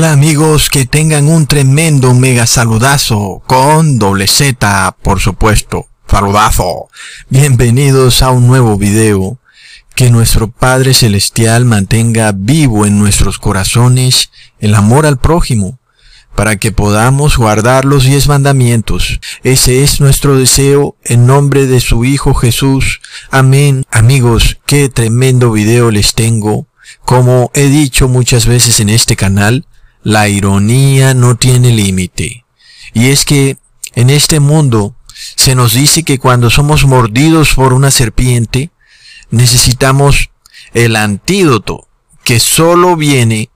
Hola amigos, que tengan un tremendo mega saludazo con doble Z, por supuesto. Saludazo. Bienvenidos a un nuevo video. Que nuestro Padre Celestial mantenga vivo en nuestros corazones el amor al prójimo, para que podamos guardar los diez mandamientos. Ese es nuestro deseo en nombre de su Hijo Jesús. Amén. Amigos, qué tremendo video les tengo. Como he dicho muchas veces en este canal, la ironía no tiene límite. Y es que en este mundo se nos dice que cuando somos mordidos por una serpiente, necesitamos el antídoto que solo viene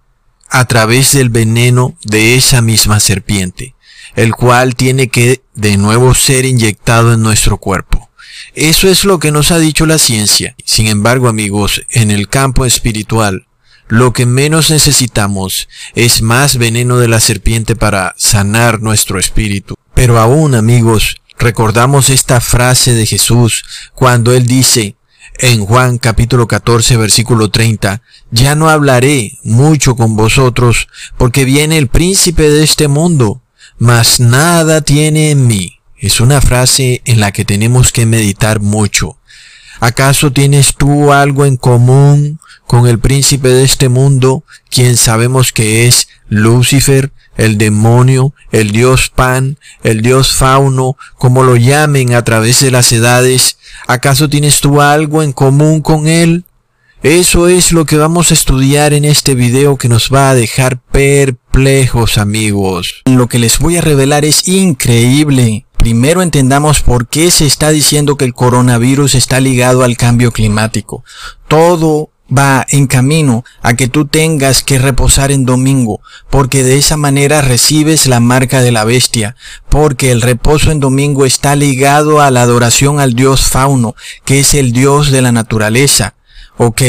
a través del veneno de esa misma serpiente, el cual tiene que de nuevo ser inyectado en nuestro cuerpo. Eso es lo que nos ha dicho la ciencia. Sin embargo, amigos, en el campo espiritual, lo que menos necesitamos es más veneno de la serpiente para sanar nuestro espíritu. Pero aún, amigos, recordamos esta frase de Jesús cuando Él dice, en Juan capítulo 14 versículo 30, ya no hablaré mucho con vosotros, porque viene el príncipe de este mundo, mas nada tiene en mí. Es una frase en la que tenemos que meditar mucho. ¿Acaso tienes tú algo en común con el príncipe de este mundo, quien sabemos que es Lucifer, el demonio, el dios Pan, el dios Fauno, como lo llamen a través de las edades, ¿acaso tienes tú algo en común con él? Eso es lo que vamos a estudiar en este video que nos va a dejar perplejos amigos. Lo que les voy a revelar es increíble. Primero entendamos por qué se está diciendo que el coronavirus está ligado al cambio climático. Todo va en camino a que tú tengas que reposar en domingo, porque de esa manera recibes la marca de la bestia, porque el reposo en domingo está ligado a la adoración al dios fauno, que es el dios de la naturaleza. Ok,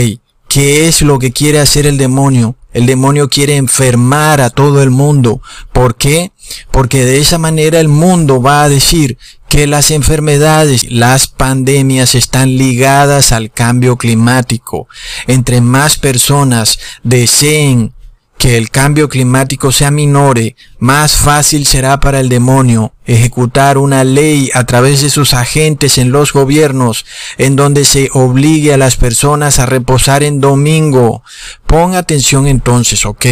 ¿qué es lo que quiere hacer el demonio? El demonio quiere enfermar a todo el mundo. ¿Por qué? Porque de esa manera el mundo va a decir que las enfermedades, las pandemias están ligadas al cambio climático. Entre más personas deseen que el cambio climático sea minore, más fácil será para el demonio ejecutar una ley a través de sus agentes en los gobiernos en donde se obligue a las personas a reposar en domingo. Pon atención entonces, ¿ok?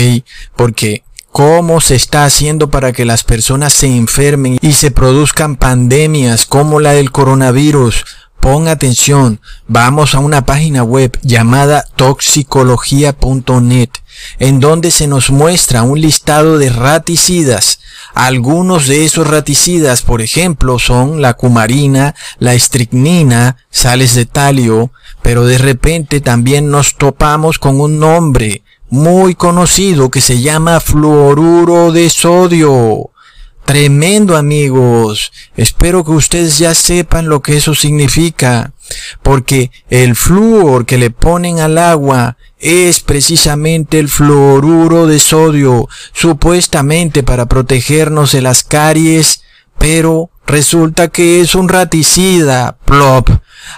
Porque cómo se está haciendo para que las personas se enfermen y se produzcan pandemias como la del coronavirus. Pon atención, vamos a una página web llamada toxicología.net, en donde se nos muestra un listado de raticidas. Algunos de esos raticidas, por ejemplo, son la cumarina, la estricnina, sales de talio, pero de repente también nos topamos con un nombre, muy conocido que se llama fluoruro de sodio. Tremendo amigos. Espero que ustedes ya sepan lo que eso significa. Porque el flúor que le ponen al agua es precisamente el fluoruro de sodio, supuestamente para protegernos de las caries, pero resulta que es un raticida. Plop.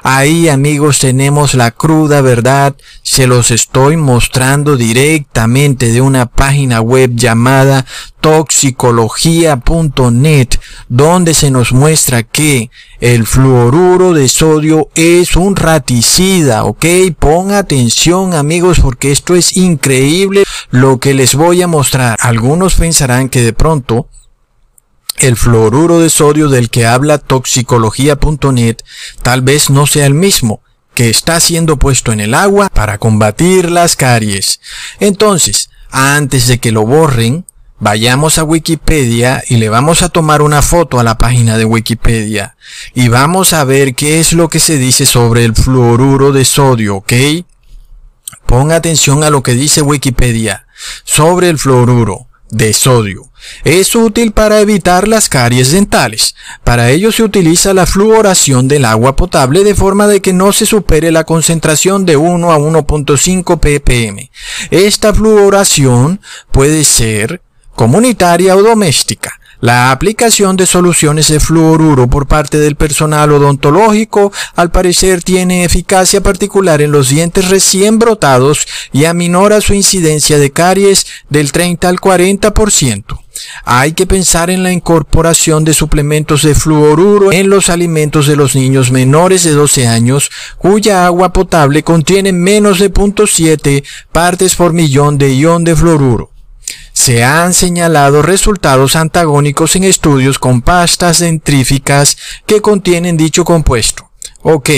Ahí amigos tenemos la cruda verdad, se los estoy mostrando directamente de una página web llamada toxicología.net, donde se nos muestra que el fluoruro de sodio es un raticida, ¿ok? Pon atención amigos porque esto es increíble lo que les voy a mostrar. Algunos pensarán que de pronto el fluoruro de sodio del que habla toxicología.net tal vez no sea el mismo que está siendo puesto en el agua para combatir las caries. Entonces, antes de que lo borren, vayamos a Wikipedia y le vamos a tomar una foto a la página de Wikipedia y vamos a ver qué es lo que se dice sobre el fluoruro de sodio, ¿ok? Ponga atención a lo que dice Wikipedia sobre el fluoruro de sodio. Es útil para evitar las caries dentales. Para ello se utiliza la fluoración del agua potable de forma de que no se supere la concentración de 1 a 1.5 ppm. Esta fluoración puede ser comunitaria o doméstica. La aplicación de soluciones de fluoruro por parte del personal odontológico al parecer tiene eficacia particular en los dientes recién brotados y aminora su incidencia de caries del 30 al 40%. Hay que pensar en la incorporación de suplementos de fluoruro en los alimentos de los niños menores de 12 años cuya agua potable contiene menos de 0.7 partes por millón de ion de fluoruro. Se han señalado resultados antagónicos en estudios con pastas dentríficas que contienen dicho compuesto. Ok,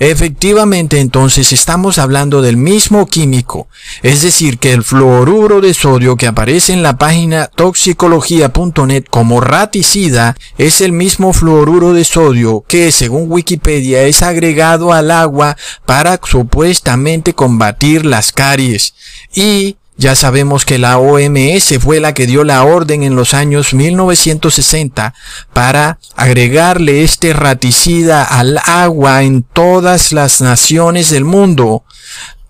Efectivamente, entonces estamos hablando del mismo químico, es decir, que el fluoruro de sodio que aparece en la página toxicología.net como raticida es el mismo fluoruro de sodio que, según Wikipedia, es agregado al agua para supuestamente combatir las caries y ya sabemos que la OMS fue la que dio la orden en los años 1960 para agregarle este raticida al agua en todas las naciones del mundo.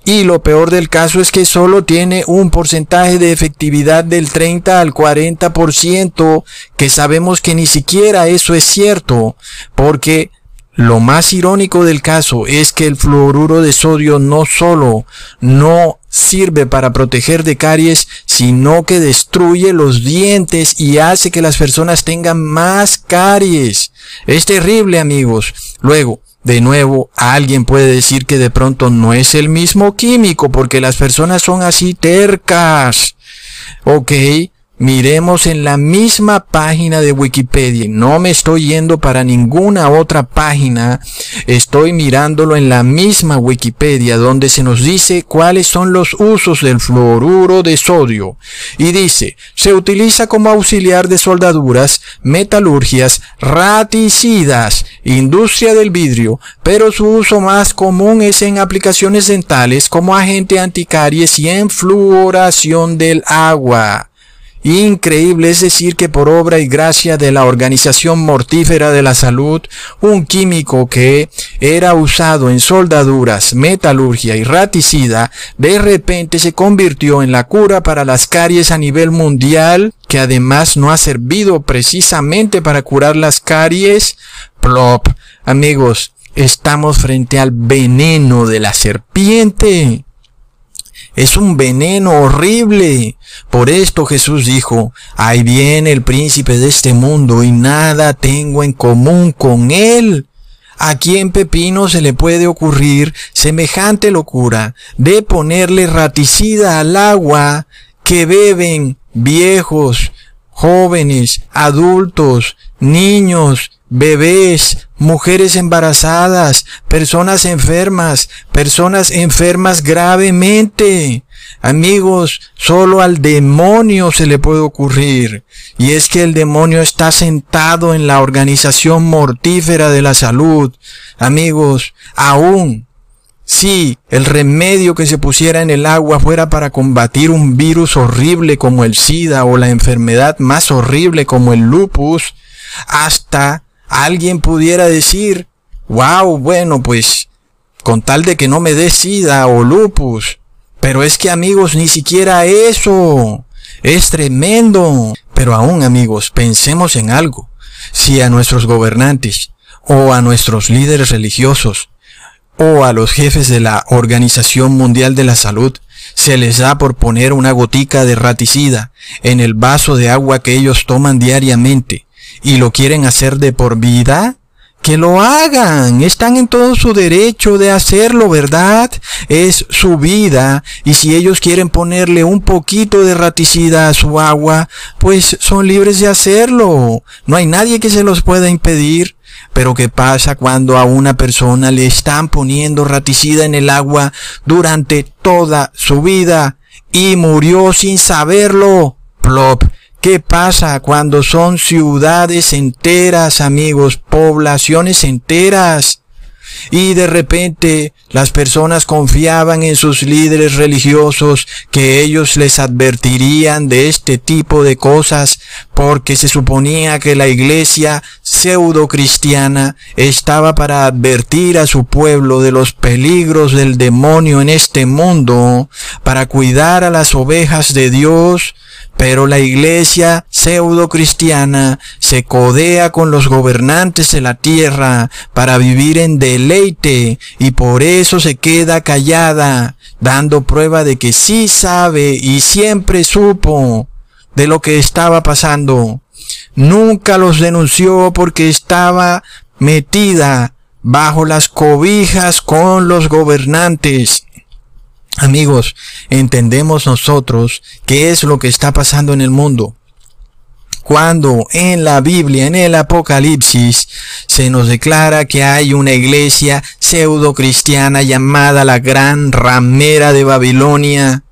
Y lo peor del caso es que solo tiene un porcentaje de efectividad del 30 al 40%, que sabemos que ni siquiera eso es cierto, porque lo más irónico del caso es que el fluoruro de sodio no solo no sirve para proteger de caries, sino que destruye los dientes y hace que las personas tengan más caries. Es terrible amigos. Luego, de nuevo, alguien puede decir que de pronto no es el mismo químico porque las personas son así tercas. Ok, Miremos en la misma página de Wikipedia. No me estoy yendo para ninguna otra página. Estoy mirándolo en la misma Wikipedia donde se nos dice cuáles son los usos del fluoruro de sodio. Y dice, se utiliza como auxiliar de soldaduras, metalurgias, raticidas, industria del vidrio, pero su uso más común es en aplicaciones dentales como agente anticaries y en fluoración del agua. Increíble es decir que por obra y gracia de la Organización Mortífera de la Salud, un químico que era usado en soldaduras, metalurgia y raticida, de repente se convirtió en la cura para las caries a nivel mundial, que además no ha servido precisamente para curar las caries. Plop. Amigos, estamos frente al veneno de la serpiente. Es un veneno horrible. Por esto Jesús dijo, ahí viene el príncipe de este mundo y nada tengo en común con él. ¿A quién Pepino se le puede ocurrir semejante locura de ponerle raticida al agua que beben viejos, jóvenes, adultos, niños, bebés, mujeres embarazadas, personas enfermas, personas enfermas gravemente. Amigos, solo al demonio se le puede ocurrir. Y es que el demonio está sentado en la organización mortífera de la salud. Amigos, aún si el remedio que se pusiera en el agua fuera para combatir un virus horrible como el SIDA o la enfermedad más horrible como el lupus, hasta alguien pudiera decir, wow, bueno, pues con tal de que no me dé sida o lupus. Pero es que amigos, ni siquiera eso. Es tremendo. Pero aún amigos, pensemos en algo. Si a nuestros gobernantes o a nuestros líderes religiosos o a los jefes de la Organización Mundial de la Salud se les da por poner una gotica de raticida en el vaso de agua que ellos toman diariamente y lo quieren hacer de por vida, que lo hagan. Están en todo su derecho de hacerlo, ¿verdad? Es su vida. Y si ellos quieren ponerle un poquito de raticida a su agua, pues son libres de hacerlo. No hay nadie que se los pueda impedir. Pero ¿qué pasa cuando a una persona le están poniendo raticida en el agua durante toda su vida y murió sin saberlo? Plop. ¿Qué pasa cuando son ciudades enteras, amigos, poblaciones enteras? Y de repente las personas confiaban en sus líderes religiosos que ellos les advertirían de este tipo de cosas porque se suponía que la iglesia pseudo cristiana estaba para advertir a su pueblo de los peligros del demonio en este mundo, para cuidar a las ovejas de Dios, Pero la iglesia pseudo cristiana se codea con los gobernantes de la tierra para vivir en deleite y por eso se queda callada, dando prueba de que sí sabe y siempre supo de lo que estaba pasando. Nunca los denunció porque estaba metida bajo las cobijas con los gobernantes. Amigos, entendemos nosotros qué es lo que está pasando en el mundo. Cuando en la Biblia, en el Apocalipsis, se nos declara que hay una iglesia pseudo cristiana llamada la Gran Ramera de Babilonia,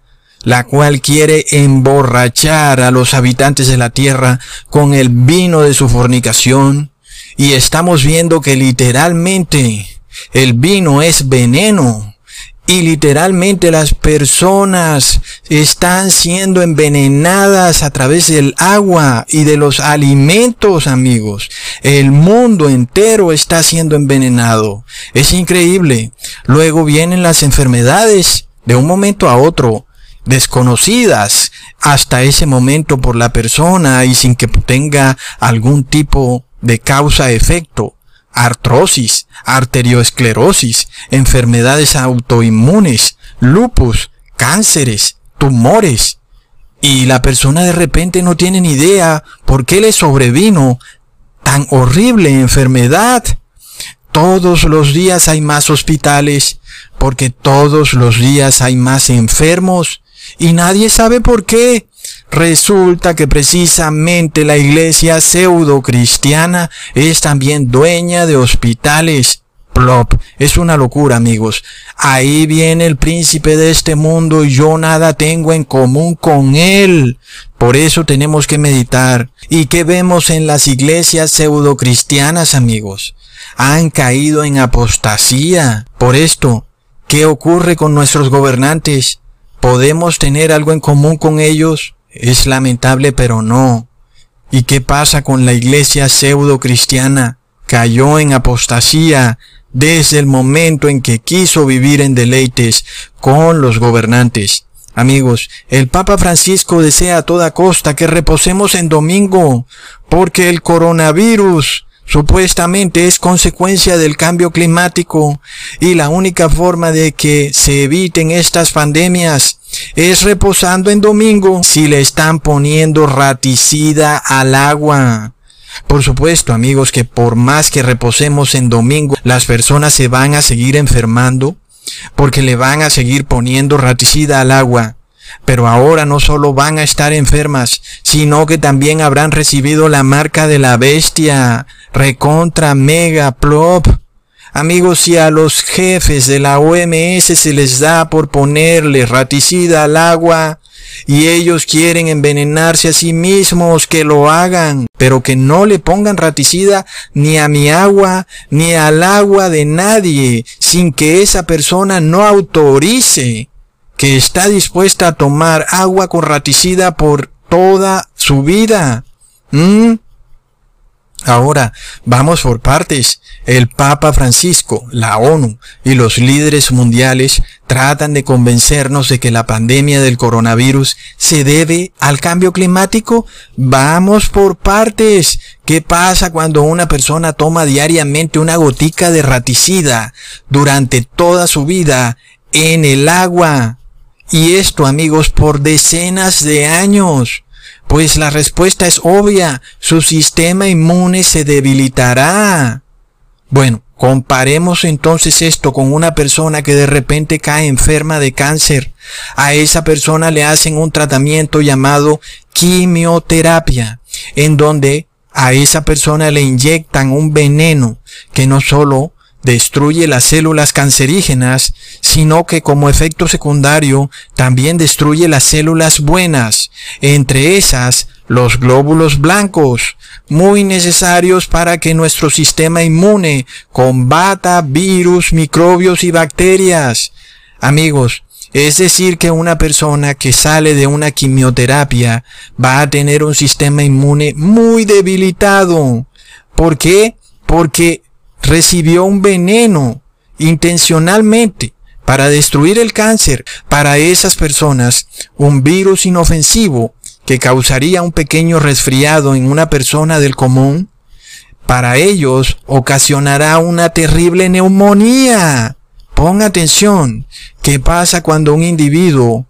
la cual quiere emborrachar a los habitantes de la tierra con el vino de su fornicación, y estamos viendo que literalmente el vino es veneno, y literalmente las personas están siendo envenenadas a través del agua y de los alimentos, amigos. El mundo entero está siendo envenenado. Es increíble. Luego vienen las enfermedades de un momento a otro, desconocidas hasta ese momento por la persona y sin que tenga algún tipo de causa-efecto artrosis, arterioesclerosis, enfermedades autoinmunes, lupus, cánceres, tumores. Y la persona de repente no tiene ni idea por qué le sobrevino tan horrible enfermedad. Todos los días hay más hospitales, porque todos los días hay más enfermos, y nadie sabe por qué. Resulta que precisamente la iglesia pseudo cristiana es también dueña de hospitales. Plop. Es una locura, amigos. Ahí viene el príncipe de este mundo y yo nada tengo en común con él. Por eso tenemos que meditar. ¿Y qué vemos en las iglesias pseudo cristianas, amigos? Han caído en apostasía. Por esto, ¿qué ocurre con nuestros gobernantes? ¿Podemos tener algo en común con ellos? Es lamentable, pero no. ¿Y qué pasa con la iglesia pseudo cristiana? Cayó en apostasía desde el momento en que quiso vivir en deleites con los gobernantes. Amigos, el Papa Francisco desea a toda costa que reposemos en domingo, porque el coronavirus supuestamente es consecuencia del cambio climático y la única forma de que se eviten estas pandemias es reposando en domingo si le están poniendo raticida al agua. Por supuesto, amigos, que por más que reposemos en domingo, las personas se van a seguir enfermando porque le van a seguir poniendo raticida al agua. Pero ahora no solo van a estar enfermas, sino que también habrán recibido la marca de la bestia, recontra mega plop. Amigos, si a los jefes de la OMS se les da por ponerle raticida al agua y ellos quieren envenenarse a sí mismos, que lo hagan, pero que no le pongan raticida ni a mi agua ni al agua de nadie sin que esa persona no autorice que está dispuesta a tomar agua con raticida por toda su vida. ¿Mm? Ahora, vamos por partes. El Papa Francisco, la ONU y los líderes mundiales tratan de convencernos de que la pandemia del coronavirus se debe al cambio climático. Vamos por partes. ¿Qué pasa cuando una persona toma diariamente una gotica de raticida durante toda su vida en el agua? Y esto, amigos, por decenas de años. Pues la respuesta es obvia, su sistema inmune se debilitará. Bueno, comparemos entonces esto con una persona que de repente cae enferma de cáncer. A esa persona le hacen un tratamiento llamado quimioterapia, en donde a esa persona le inyectan un veneno que no solo destruye las células cancerígenas, sino que como efecto secundario también destruye las células buenas, entre esas los glóbulos blancos, muy necesarios para que nuestro sistema inmune combata virus, microbios y bacterias. Amigos, es decir, que una persona que sale de una quimioterapia va a tener un sistema inmune muy debilitado. ¿Por qué? Porque recibió un veneno intencionalmente para destruir el cáncer. Para esas personas, un virus inofensivo que causaría un pequeño resfriado en una persona del común, para ellos ocasionará una terrible neumonía. Pon atención, ¿qué pasa cuando un individuo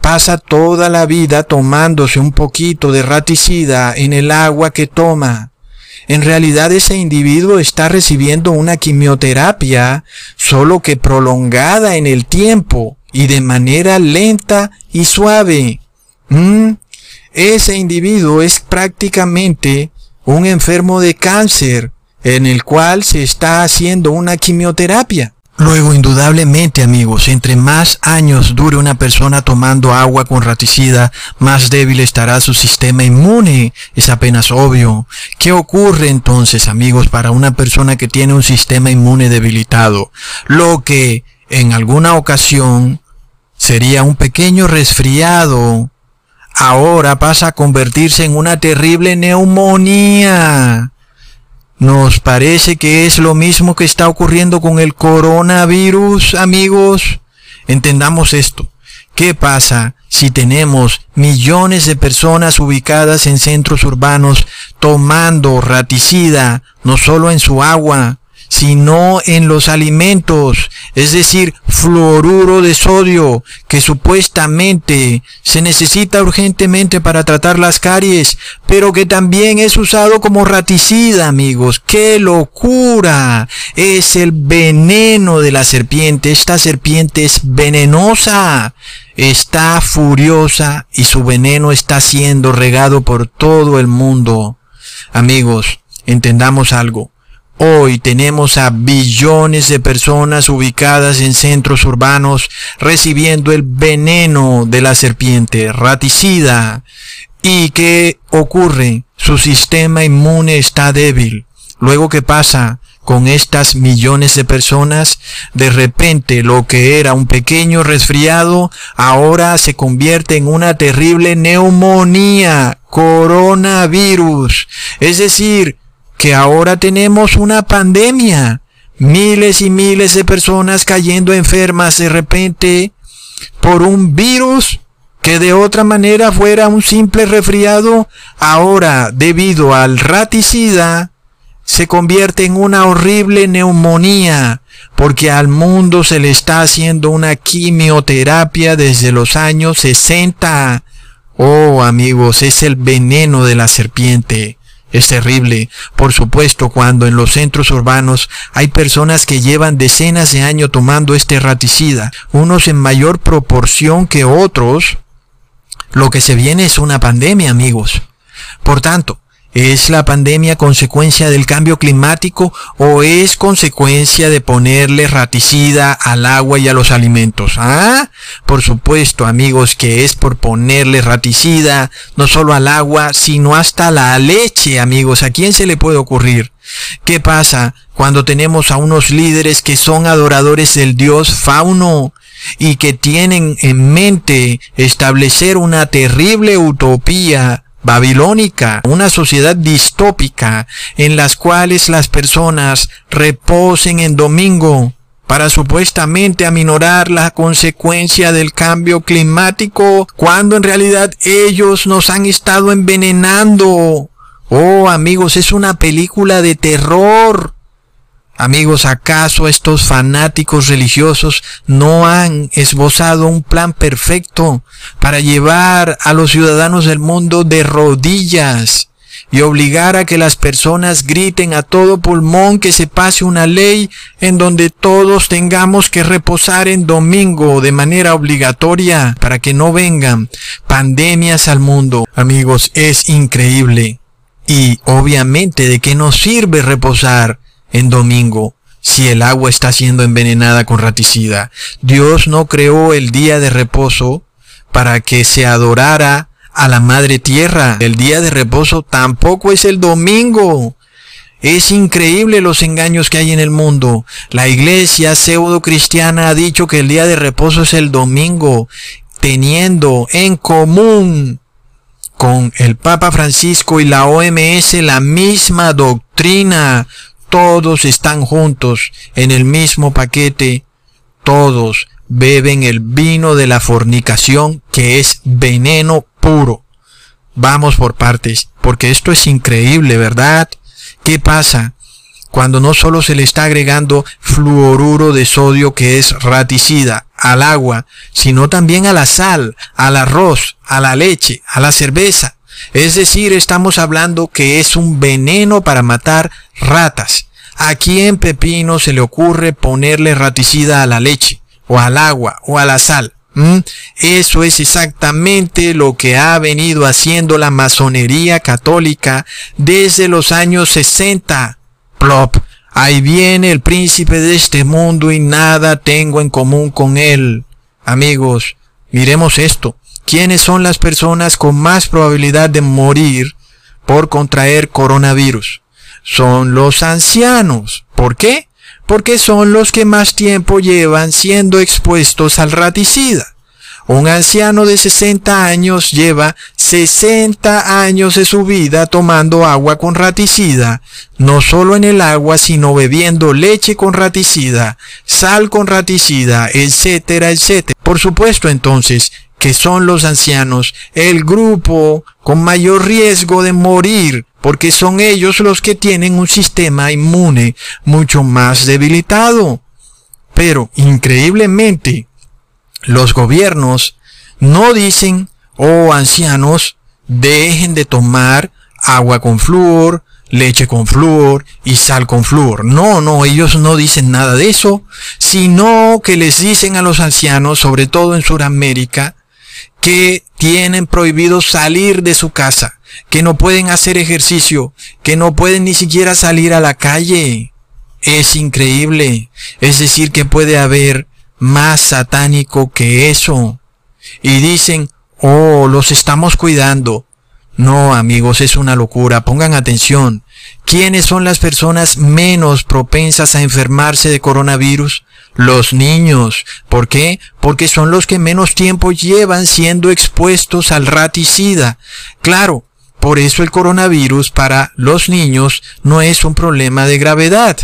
pasa toda la vida tomándose un poquito de raticida en el agua que toma? En realidad ese individuo está recibiendo una quimioterapia, solo que prolongada en el tiempo y de manera lenta y suave. ¿Mm? Ese individuo es prácticamente un enfermo de cáncer en el cual se está haciendo una quimioterapia. Luego, indudablemente, amigos, entre más años dure una persona tomando agua con raticida, más débil estará su sistema inmune. Es apenas obvio. ¿Qué ocurre entonces, amigos, para una persona que tiene un sistema inmune debilitado? Lo que en alguna ocasión sería un pequeño resfriado, ahora pasa a convertirse en una terrible neumonía. Nos parece que es lo mismo que está ocurriendo con el coronavirus, amigos. Entendamos esto. ¿Qué pasa si tenemos millones de personas ubicadas en centros urbanos tomando raticida, no solo en su agua, sino en los alimentos, es decir, fluoruro de sodio, que supuestamente se necesita urgentemente para tratar las caries, pero que también es usado como raticida, amigos. ¡Qué locura! Es el veneno de la serpiente. Esta serpiente es venenosa. Está furiosa y su veneno está siendo regado por todo el mundo. Amigos, entendamos algo. Hoy tenemos a billones de personas ubicadas en centros urbanos recibiendo el veneno de la serpiente raticida. ¿Y qué ocurre? Su sistema inmune está débil. Luego, ¿qué pasa? Con estas millones de personas, de repente lo que era un pequeño resfriado ahora se convierte en una terrible neumonía, coronavirus. Es decir, que ahora tenemos una pandemia. Miles y miles de personas cayendo enfermas de repente por un virus que de otra manera fuera un simple resfriado, ahora debido al raticida se convierte en una horrible neumonía, porque al mundo se le está haciendo una quimioterapia desde los años 60. Oh amigos, es el veneno de la serpiente. Es terrible, por supuesto, cuando en los centros urbanos hay personas que llevan decenas de años tomando este raticida, unos en mayor proporción que otros. Lo que se viene es una pandemia, amigos. Por tanto, ¿Es la pandemia consecuencia del cambio climático o es consecuencia de ponerle raticida al agua y a los alimentos? Ah, por supuesto, amigos, que es por ponerle raticida no solo al agua, sino hasta la leche, amigos. ¿A quién se le puede ocurrir? ¿Qué pasa cuando tenemos a unos líderes que son adoradores del dios fauno? y que tienen en mente establecer una terrible utopía babilónica, una sociedad distópica en las cuales las personas reposen en domingo para supuestamente aminorar la consecuencia del cambio climático, cuando en realidad ellos nos han estado envenenando. Oh amigos, es una película de terror. Amigos, ¿acaso estos fanáticos religiosos no han esbozado un plan perfecto para llevar a los ciudadanos del mundo de rodillas y obligar a que las personas griten a todo pulmón que se pase una ley en donde todos tengamos que reposar en domingo de manera obligatoria para que no vengan pandemias al mundo? Amigos, es increíble. Y obviamente, ¿de qué nos sirve reposar? En domingo si el agua está siendo envenenada con raticida. Dios no creó el día de reposo para que se adorara a la madre tierra. El día de reposo tampoco es el domingo. Es increíble los engaños que hay en el mundo. La iglesia pseudo cristiana ha dicho que el día de reposo es el domingo, teniendo en común con el Papa Francisco y la OMS la misma doctrina todos están juntos en el mismo paquete, todos beben el vino de la fornicación que es veneno puro. vamos por partes, porque esto es increíble, ¿verdad? ¿Qué pasa? Cuando no solo se le está agregando fluoruro de sodio que es raticida al agua, sino también a la sal, al arroz, a la leche, a la cerveza. Es decir, estamos hablando que es un veneno para matar ratas. ¿A quién pepino se le ocurre ponerle raticida a la leche, o al agua, o a la sal? Eso es exactamente lo que ha venido haciendo la masonería católica desde los años 60. Plop. Ahí viene el príncipe de este mundo y nada tengo en común con él. Amigos, miremos esto. ¿Quiénes son las personas con más probabilidad de morir por contraer coronavirus? Son los ancianos. ¿Por qué? porque son los que más tiempo llevan siendo expuestos al raticida. Un anciano de 60 años lleva 60 años de su vida tomando agua con raticida, no solo en el agua, sino bebiendo leche con raticida, sal con raticida, etcétera, etcétera. Por supuesto entonces que son los ancianos el grupo con mayor riesgo de morir porque son ellos los que tienen un sistema inmune mucho más debilitado. Pero, increíblemente, los gobiernos no dicen, oh ancianos, dejen de tomar agua con flúor, leche con flúor y sal con flúor. No, no, ellos no dicen nada de eso, sino que les dicen a los ancianos, sobre todo en Sudamérica, que tienen prohibido salir de su casa, que no pueden hacer ejercicio, que no pueden ni siquiera salir a la calle. Es increíble. Es decir, que puede haber más satánico que eso. Y dicen, oh, los estamos cuidando. No, amigos, es una locura. Pongan atención. ¿Quiénes son las personas menos propensas a enfermarse de coronavirus? Los niños. ¿Por qué? Porque son los que menos tiempo llevan siendo expuestos al raticida. Claro, por eso el coronavirus para los niños no es un problema de gravedad.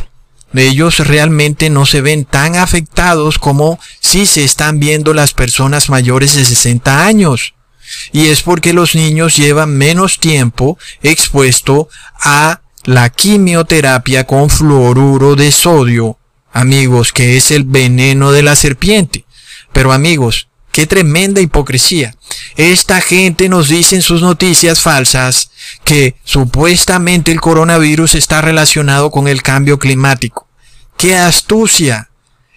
Ellos realmente no se ven tan afectados como si se están viendo las personas mayores de 60 años. Y es porque los niños llevan menos tiempo expuesto a la quimioterapia con fluoruro de sodio, amigos, que es el veneno de la serpiente. Pero amigos, Qué tremenda hipocresía. Esta gente nos dice en sus noticias falsas que supuestamente el coronavirus está relacionado con el cambio climático. ¡Qué astucia!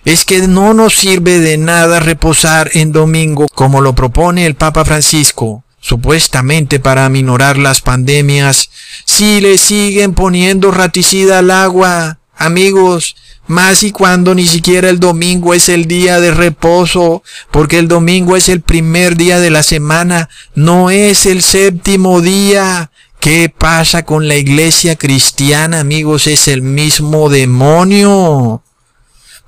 Es que no nos sirve de nada reposar en domingo como lo propone el Papa Francisco, supuestamente para aminorar las pandemias, si le siguen poniendo raticida al agua. Amigos, más y cuando ni siquiera el domingo es el día de reposo, porque el domingo es el primer día de la semana, no es el séptimo día. ¿Qué pasa con la iglesia cristiana, amigos? Es el mismo demonio.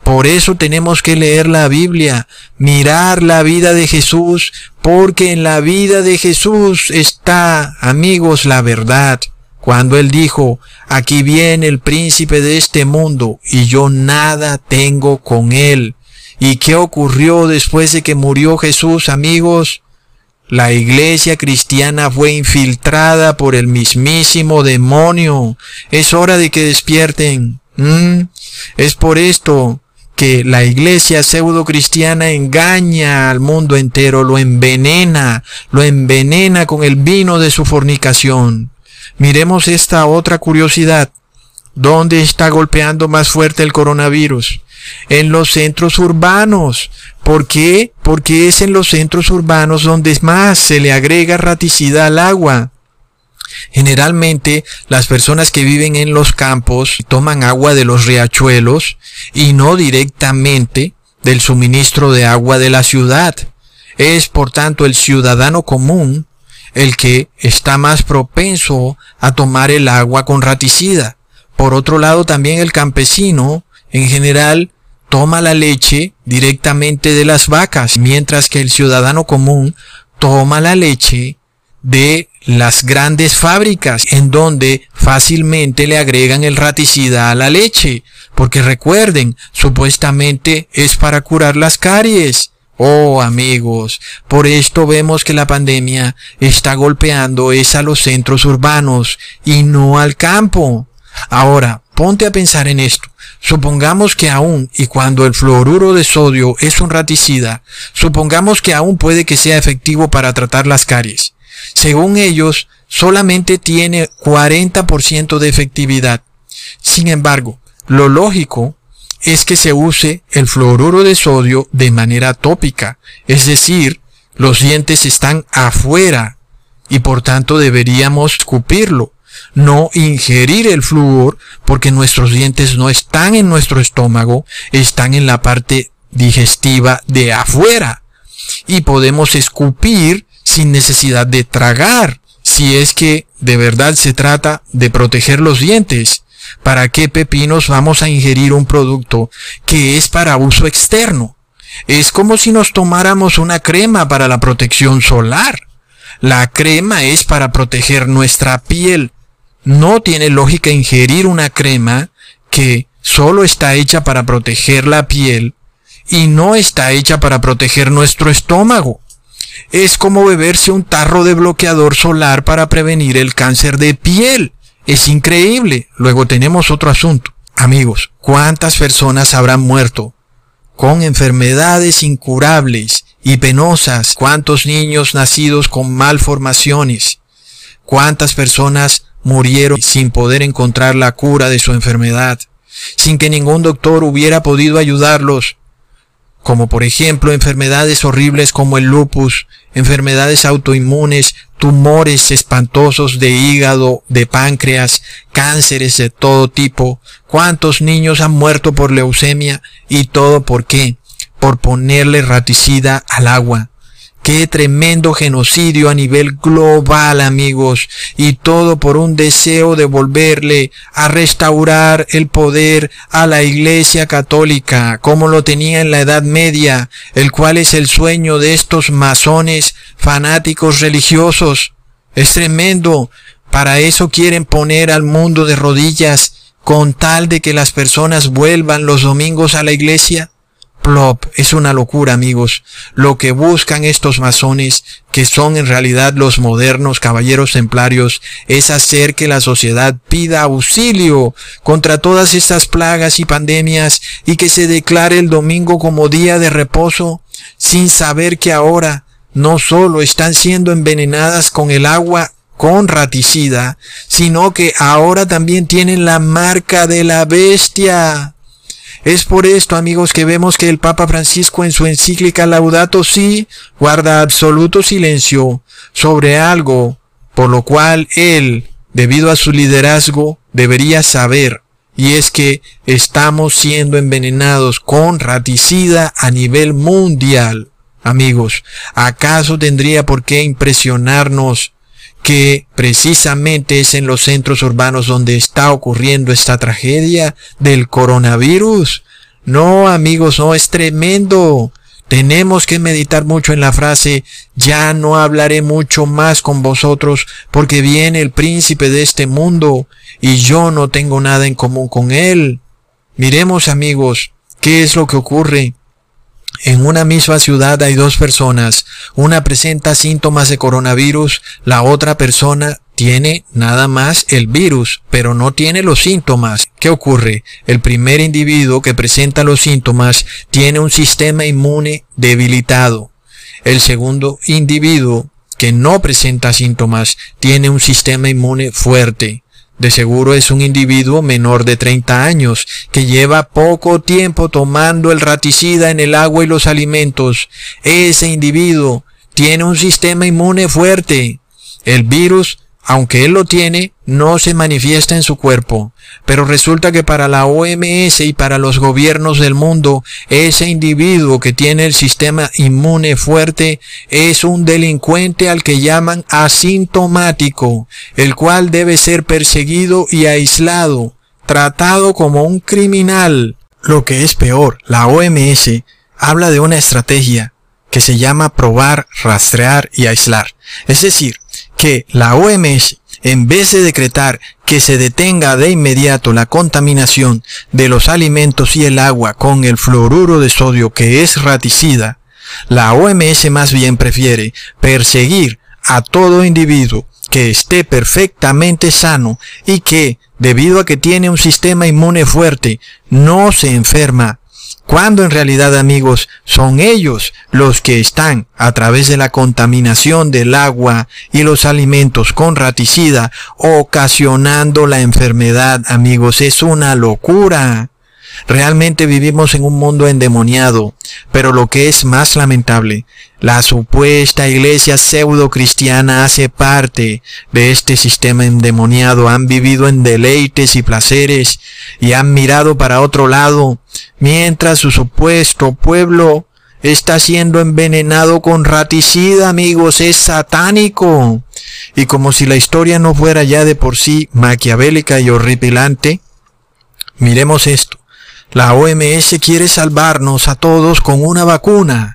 Por eso tenemos que leer la Biblia, mirar la vida de Jesús, porque en la vida de Jesús está, amigos, la verdad cuando él dijo, aquí viene el príncipe de este mundo y yo nada tengo con él. ¿Y qué ocurrió después de que murió Jesús, amigos? La iglesia cristiana fue infiltrada por el mismísimo demonio. Es hora de que despierten. Es por esto que la iglesia pseudo cristiana engaña al mundo entero, lo envenena, lo envenena con el vino de su fornicación. Miremos esta otra curiosidad. ¿Dónde está golpeando más fuerte el coronavirus? En los centros urbanos. ¿Por qué? Porque es en los centros urbanos donde más se le agrega raticidad al agua. Generalmente las personas que viven en los campos toman agua de los riachuelos y no directamente del suministro de agua de la ciudad. Es por tanto el ciudadano común el que está más propenso a tomar el agua con raticida. Por otro lado, también el campesino, en general, toma la leche directamente de las vacas, mientras que el ciudadano común toma la leche de las grandes fábricas, en donde fácilmente le agregan el raticida a la leche, porque recuerden, supuestamente es para curar las caries. Oh amigos, por esto vemos que la pandemia está golpeando es a los centros urbanos y no al campo. Ahora, ponte a pensar en esto. Supongamos que aún, y cuando el fluoruro de sodio es un raticida, supongamos que aún puede que sea efectivo para tratar las caries. Según ellos, solamente tiene 40% de efectividad. Sin embargo, lo lógico es que se use el fluoruro de sodio de manera tópica, es decir, los dientes están afuera y por tanto deberíamos escupirlo, no ingerir el flúor porque nuestros dientes no están en nuestro estómago, están en la parte digestiva de afuera y podemos escupir sin necesidad de tragar si es que de verdad se trata de proteger los dientes. ¿Para qué pepinos vamos a ingerir un producto que es para uso externo? Es como si nos tomáramos una crema para la protección solar. La crema es para proteger nuestra piel. No tiene lógica ingerir una crema que solo está hecha para proteger la piel y no está hecha para proteger nuestro estómago. Es como beberse un tarro de bloqueador solar para prevenir el cáncer de piel. Es increíble. Luego tenemos otro asunto. Amigos, ¿cuántas personas habrán muerto con enfermedades incurables y penosas? ¿Cuántos niños nacidos con malformaciones? ¿Cuántas personas murieron sin poder encontrar la cura de su enfermedad? Sin que ningún doctor hubiera podido ayudarlos como por ejemplo enfermedades horribles como el lupus, enfermedades autoinmunes, tumores espantosos de hígado, de páncreas, cánceres de todo tipo. ¿Cuántos niños han muerto por leucemia? ¿Y todo por qué? Por ponerle raticida al agua. Qué tremendo genocidio a nivel global, amigos, y todo por un deseo de volverle a restaurar el poder a la Iglesia Católica, como lo tenía en la Edad Media, el cual es el sueño de estos masones fanáticos religiosos. Es tremendo. Para eso quieren poner al mundo de rodillas, con tal de que las personas vuelvan los domingos a la iglesia. Plop, es una locura amigos. Lo que buscan estos masones, que son en realidad los modernos caballeros templarios, es hacer que la sociedad pida auxilio contra todas estas plagas y pandemias y que se declare el domingo como día de reposo, sin saber que ahora no solo están siendo envenenadas con el agua con raticida, sino que ahora también tienen la marca de la bestia. Es por esto, amigos, que vemos que el Papa Francisco en su encíclica Laudato Si guarda absoluto silencio sobre algo por lo cual él, debido a su liderazgo, debería saber, y es que estamos siendo envenenados con raticida a nivel mundial. Amigos, ¿acaso tendría por qué impresionarnos que precisamente es en los centros urbanos donde está ocurriendo esta tragedia del coronavirus. No, amigos, no, es tremendo. Tenemos que meditar mucho en la frase, ya no hablaré mucho más con vosotros porque viene el príncipe de este mundo y yo no tengo nada en común con él. Miremos amigos, ¿qué es lo que ocurre? En una misma ciudad hay dos personas, una presenta síntomas de coronavirus, la otra persona tiene nada más el virus, pero no tiene los síntomas. ¿Qué ocurre? El primer individuo que presenta los síntomas tiene un sistema inmune debilitado. El segundo individuo que no presenta síntomas tiene un sistema inmune fuerte. De seguro es un individuo menor de 30 años que lleva poco tiempo tomando el raticida en el agua y los alimentos. Ese individuo tiene un sistema inmune fuerte. El virus aunque él lo tiene, no se manifiesta en su cuerpo. Pero resulta que para la OMS y para los gobiernos del mundo, ese individuo que tiene el sistema inmune fuerte es un delincuente al que llaman asintomático, el cual debe ser perseguido y aislado, tratado como un criminal. Lo que es peor, la OMS habla de una estrategia que se llama probar, rastrear y aislar. Es decir, que la OMS, en vez de decretar que se detenga de inmediato la contaminación de los alimentos y el agua con el fluoruro de sodio que es raticida, La OMS más bien prefiere perseguir a todo individuo que esté perfectamente sano y que, debido a que tiene un sistema inmune fuerte, no se enferma cuando en realidad amigos son ellos los que están a través de la contaminación del agua y los alimentos con raticida ocasionando la enfermedad amigos es una locura. Realmente vivimos en un mundo endemoniado, pero lo que es más lamentable, la supuesta iglesia pseudo cristiana hace parte de este sistema endemoniado, han vivido en deleites y placeres y han mirado para otro lado, mientras su supuesto pueblo está siendo envenenado con raticida, amigos, es satánico. Y como si la historia no fuera ya de por sí maquiavélica y horripilante, miremos esto. La OMS quiere salvarnos a todos con una vacuna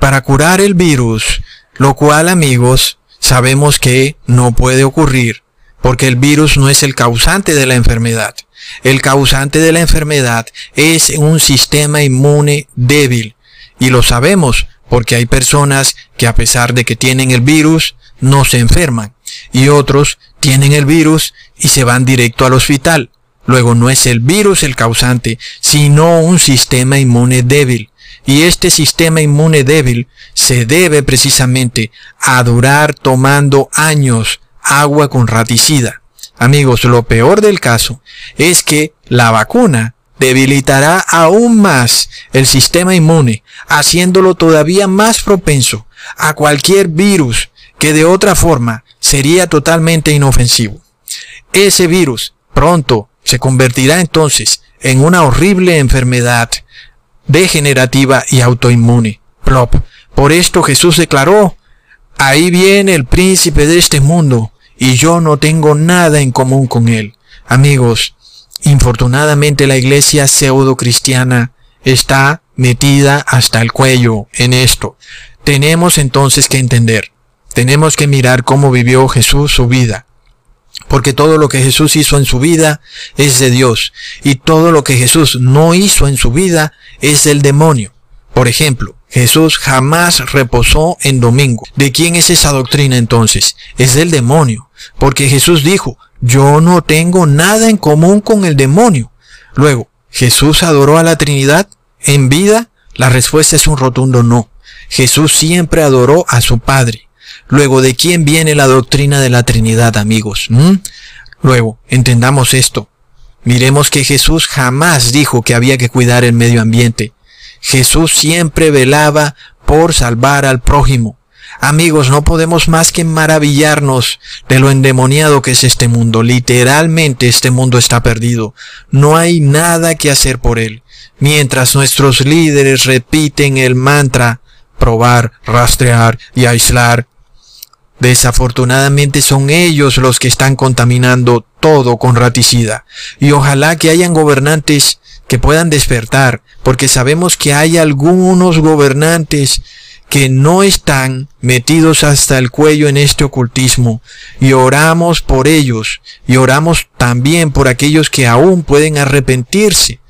para curar el virus, lo cual amigos sabemos que no puede ocurrir porque el virus no es el causante de la enfermedad. El causante de la enfermedad es un sistema inmune débil y lo sabemos porque hay personas que a pesar de que tienen el virus no se enferman y otros tienen el virus y se van directo al hospital. Luego no es el virus el causante, sino un sistema inmune débil. Y este sistema inmune débil se debe precisamente a durar tomando años agua con raticida. Amigos, lo peor del caso es que la vacuna debilitará aún más el sistema inmune, haciéndolo todavía más propenso a cualquier virus que de otra forma sería totalmente inofensivo. Ese virus pronto se convertirá entonces en una horrible enfermedad degenerativa y autoinmune. Plop. Por esto Jesús declaró, ahí viene el príncipe de este mundo, y yo no tengo nada en común con él. Amigos, infortunadamente la iglesia pseudo cristiana está metida hasta el cuello en esto. Tenemos entonces que entender, tenemos que mirar cómo vivió Jesús su vida porque todo lo que Jesús hizo en su vida es de Dios y todo lo que Jesús no hizo en su vida es del demonio. Por ejemplo, Jesús jamás reposó en domingo. ¿De quién es esa doctrina entonces? Es del demonio, porque Jesús dijo, yo no tengo nada en común con el demonio. Luego, ¿Jesús adoró a la Trinidad en vida? La respuesta es un rotundo no. Jesús siempre adoró a su Padre. Luego, ¿de quién viene la doctrina de la Trinidad, amigos? ¿Mm? Luego, entendamos esto. Miremos que Jesús jamás dijo que había que cuidar el medio ambiente. Jesús siempre velaba por salvar al prójimo. Amigos, no podemos más que maravillarnos de lo endemoniado que es este mundo. Literalmente este mundo está perdido. No hay nada que hacer por él. Mientras nuestros líderes repiten el mantra, probar, rastrear y aislar, Desafortunadamente son ellos los que están contaminando todo con raticida. Y ojalá que hayan gobernantes que puedan despertar, porque sabemos que hay algunos gobernantes que no están metidos hasta el cuello en este ocultismo y oramos por ellos y oramos también por aquellos que aún pueden arrepentirse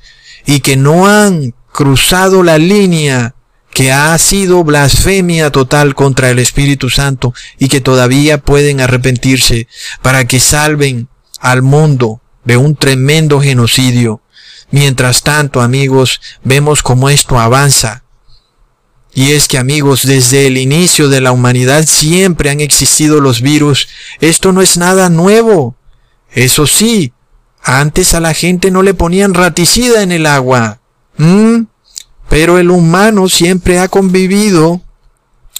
y que no han cruzado la línea que ha sido blasfemia total contra el Espíritu Santo y que todavía pueden arrepentirse para que salven al mundo de un tremendo genocidio. Mientras tanto, amigos, vemos cómo esto avanza. Y es que, amigos, desde el inicio de la humanidad siempre han existido los virus. Esto no es nada nuevo. Eso sí, antes a la gente no le ponían raticida en el agua. ¿Mm? Pero el humano siempre ha convivido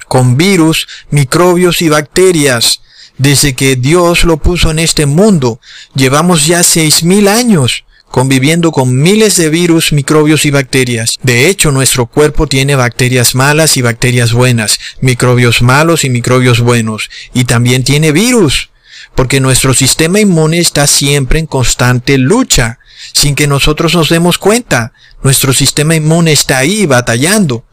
con virus, microbios y bacterias. Desde que Dios lo puso en este mundo, llevamos ya seis mil años conviviendo con miles de virus, microbios y bacterias. De hecho, nuestro cuerpo tiene bacterias malas y bacterias buenas, microbios malos y microbios buenos, y también tiene virus, porque nuestro sistema inmune está siempre en constante lucha, sin que nosotros nos demos cuenta. Nuestro sistema inmune está ahí batallando.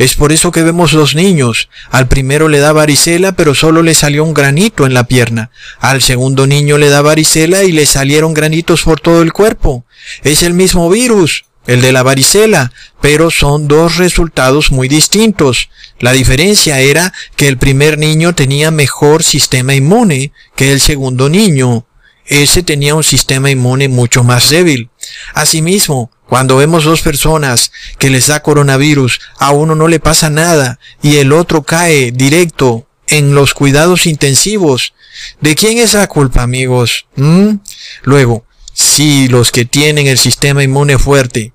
Es por eso que vemos los niños. Al primero le da varicela, pero solo le salió un granito en la pierna. Al segundo niño le da varicela y le salieron granitos por todo el cuerpo. Es el mismo virus. el de la varicela, pero son dos resultados muy distintos. La diferencia era que el primer niño tenía mejor sistema inmune que el segundo niño. Ese tenía un sistema inmune mucho más débil. Asimismo, cuando vemos dos personas que les da coronavirus, a uno no le pasa nada y el otro cae directo en los cuidados intensivos. ¿De quién es la culpa, amigos? ¿Mm? Luego, si los que tienen el sistema inmune fuerte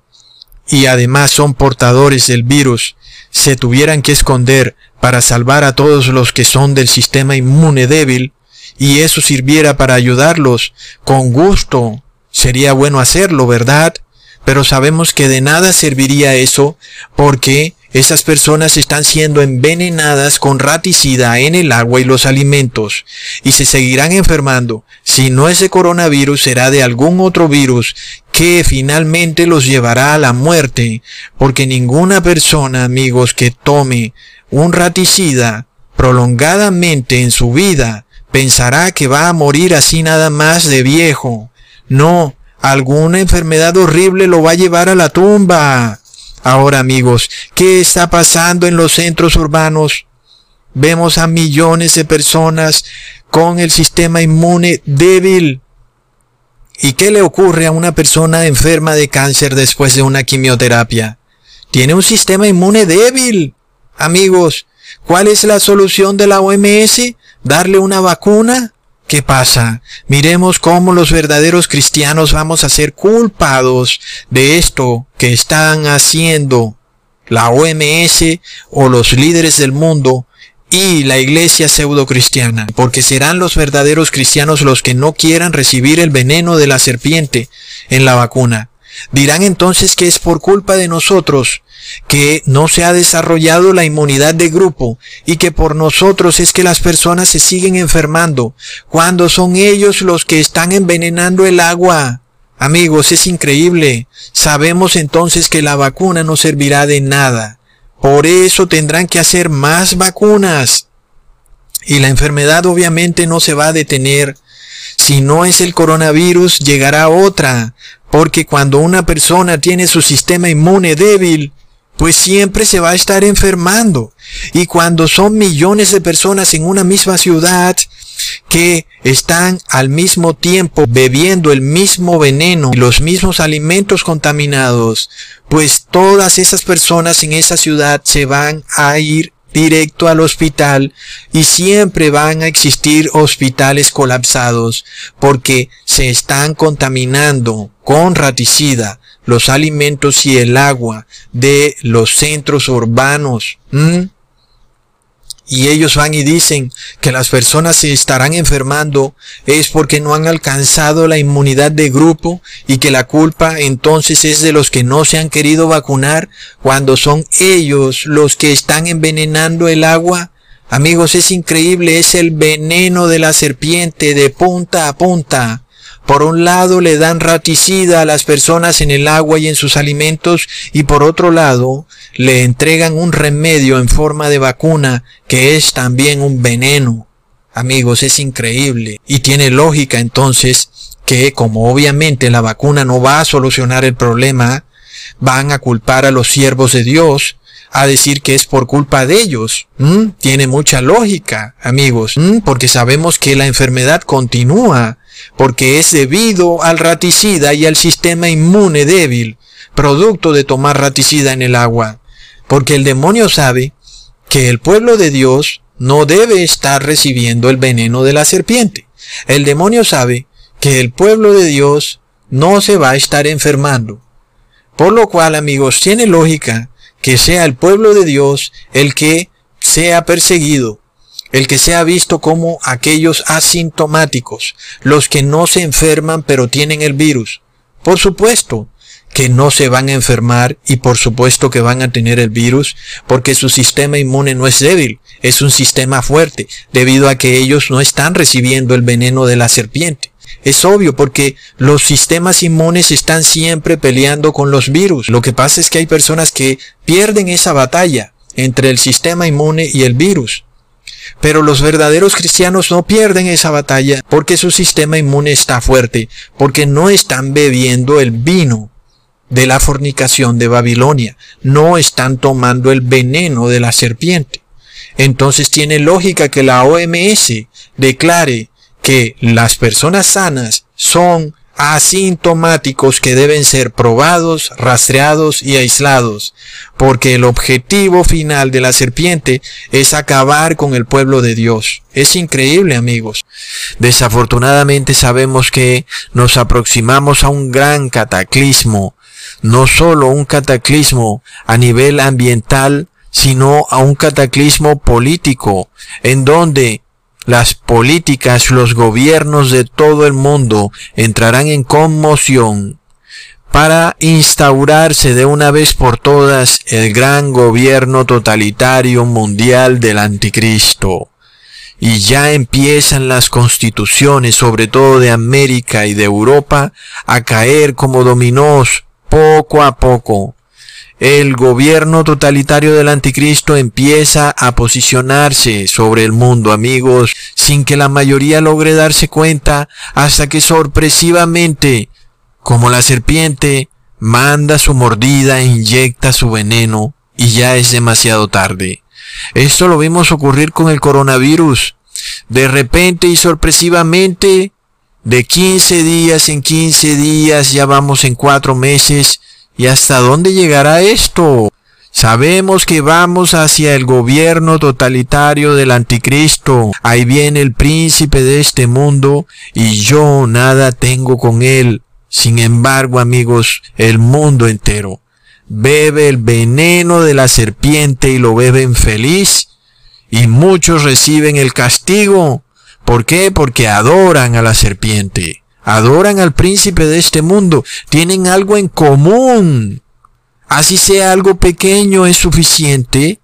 y además son portadores del virus se tuvieran que esconder para salvar a todos los que son del sistema inmune débil, y eso sirviera para ayudarlos, con gusto, sería bueno hacerlo, ¿verdad? Pero sabemos que de nada serviría eso porque esas personas están siendo envenenadas con raticida en el agua y los alimentos y se seguirán enfermando. Si no es de coronavirus, será de algún otro virus que finalmente los llevará a la muerte, porque ninguna persona, amigos, que tome un raticida prolongadamente en su vida pensará que va a morir así nada más de viejo. No, alguna enfermedad horrible lo va a llevar a la tumba. Ahora amigos, ¿qué está pasando en los centros urbanos? Vemos a millones de personas con el sistema inmune débil. ¿Y qué le ocurre a una persona enferma de cáncer después de una quimioterapia? Tiene un sistema inmune débil. Amigos, ¿cuál es la solución de la OMS? ¿Darle una vacuna? ¿Qué pasa? Miremos cómo los verdaderos cristianos vamos a ser culpados de esto que están haciendo la OMS o los líderes del mundo y la iglesia pseudo cristiana, porque serán los verdaderos cristianos los que no quieran recibir el veneno de la serpiente en la vacuna. Dirán entonces que es por culpa de nosotros que no se ha desarrollado la inmunidad de grupo y que por nosotros es que las personas se siguen enfermando cuando son ellos los que están envenenando el agua. Amigos, es increíble. Sabemos entonces que la vacuna no servirá de nada. Por eso tendrán que hacer más vacunas. Y la enfermedad obviamente no se va a detener. Si no es el coronavirus, llegará otra. Porque cuando una persona tiene su sistema inmune débil, pues siempre se va a estar enfermando. Y cuando son millones de personas en una misma ciudad que están al mismo tiempo bebiendo el mismo veneno y los mismos alimentos contaminados, pues todas esas personas en esa ciudad se van a ir directo al hospital y siempre van a existir hospitales colapsados porque se están contaminando con raticida los alimentos y el agua de los centros urbanos. Y ellos van y dicen que las personas se estarán enfermando es porque no han alcanzado la inmunidad de grupo y que la culpa entonces es de los que no se han querido vacunar cuando son ellos los que están envenenando el agua. Amigos, es increíble, es el veneno de la serpiente de punta a punta. Por un lado le dan raticida a las personas en el agua y en sus alimentos y por otro lado le entregan un remedio en forma de vacuna que es también un veneno. Amigos, es increíble. Y tiene lógica entonces que como obviamente la vacuna no va a solucionar el problema, van a culpar a los siervos de Dios a decir que es por culpa de ellos. Tiene mucha lógica, amigos, porque sabemos que la enfermedad continúa porque es debido al raticida y al sistema inmune débil, producto de tomar raticida en el agua, porque el demonio sabe que el pueblo de Dios no debe estar recibiendo el veneno de la serpiente. El demonio sabe que el pueblo de Dios no se va a estar enfermando. Por lo cual, amigos, tiene lógica que sea el pueblo de Dios el que sea perseguido, el que sea visto como aquellos asintomáticos, los que no se enferman pero tienen el virus. Por supuesto que no se van a enfermar y por supuesto que van a tener el virus porque su sistema inmune no es débil, es un sistema fuerte, debido a que ellos no están recibiendo el veneno de la serpiente. Es obvio porque los sistemas inmunes están siempre peleando con los virus. Lo que pasa es que hay personas que pierden esa batalla entre el sistema inmune y el virus. Pero los verdaderos cristianos no pierden esa batalla porque su sistema inmune está fuerte, porque no están bebiendo el vino de la fornicación de Babilonia. No están tomando el veneno de la serpiente. Entonces tiene lógica que la OMS declare que las personas sanas son asintomáticos que deben ser probados, rastreados y aislados, porque el objetivo final de la serpiente es acabar con el pueblo de Dios. Es increíble, amigos. Desafortunadamente sabemos que nos aproximamos a un gran cataclismo, no solo un cataclismo a nivel ambiental, sino a un cataclismo político, en donde las políticas, los gobiernos de todo el mundo entrarán en conmoción para instaurarse de una vez por todas el gran gobierno totalitario mundial del anticristo. Y ya empiezan las constituciones, sobre todo de América y de Europa, a caer como dominós poco a poco el gobierno totalitario del anticristo empieza a posicionarse sobre el mundo, amigos, sin que la mayoría logre darse cuenta hasta que sorpresivamente, como la serpiente, manda su mordida e inyecta su veneno y ya es demasiado tarde. Esto lo vimos ocurrir con el coronavirus. De repente y sorpresivamente, de 15 días en 15 días, ya vamos en cuatro meses, ¿Y hasta dónde llegará esto? Sabemos que vamos hacia el gobierno totalitario del anticristo. Ahí viene el príncipe de este mundo y yo nada tengo con él. Sin embargo, amigos, el mundo entero bebe el veneno de la serpiente y lo beben feliz. Y muchos reciben el castigo. ¿Por qué? Porque adoran a la serpiente adoran al príncipe de este mundo, tienen algo en común. Así sea algo pequeño es suficiente,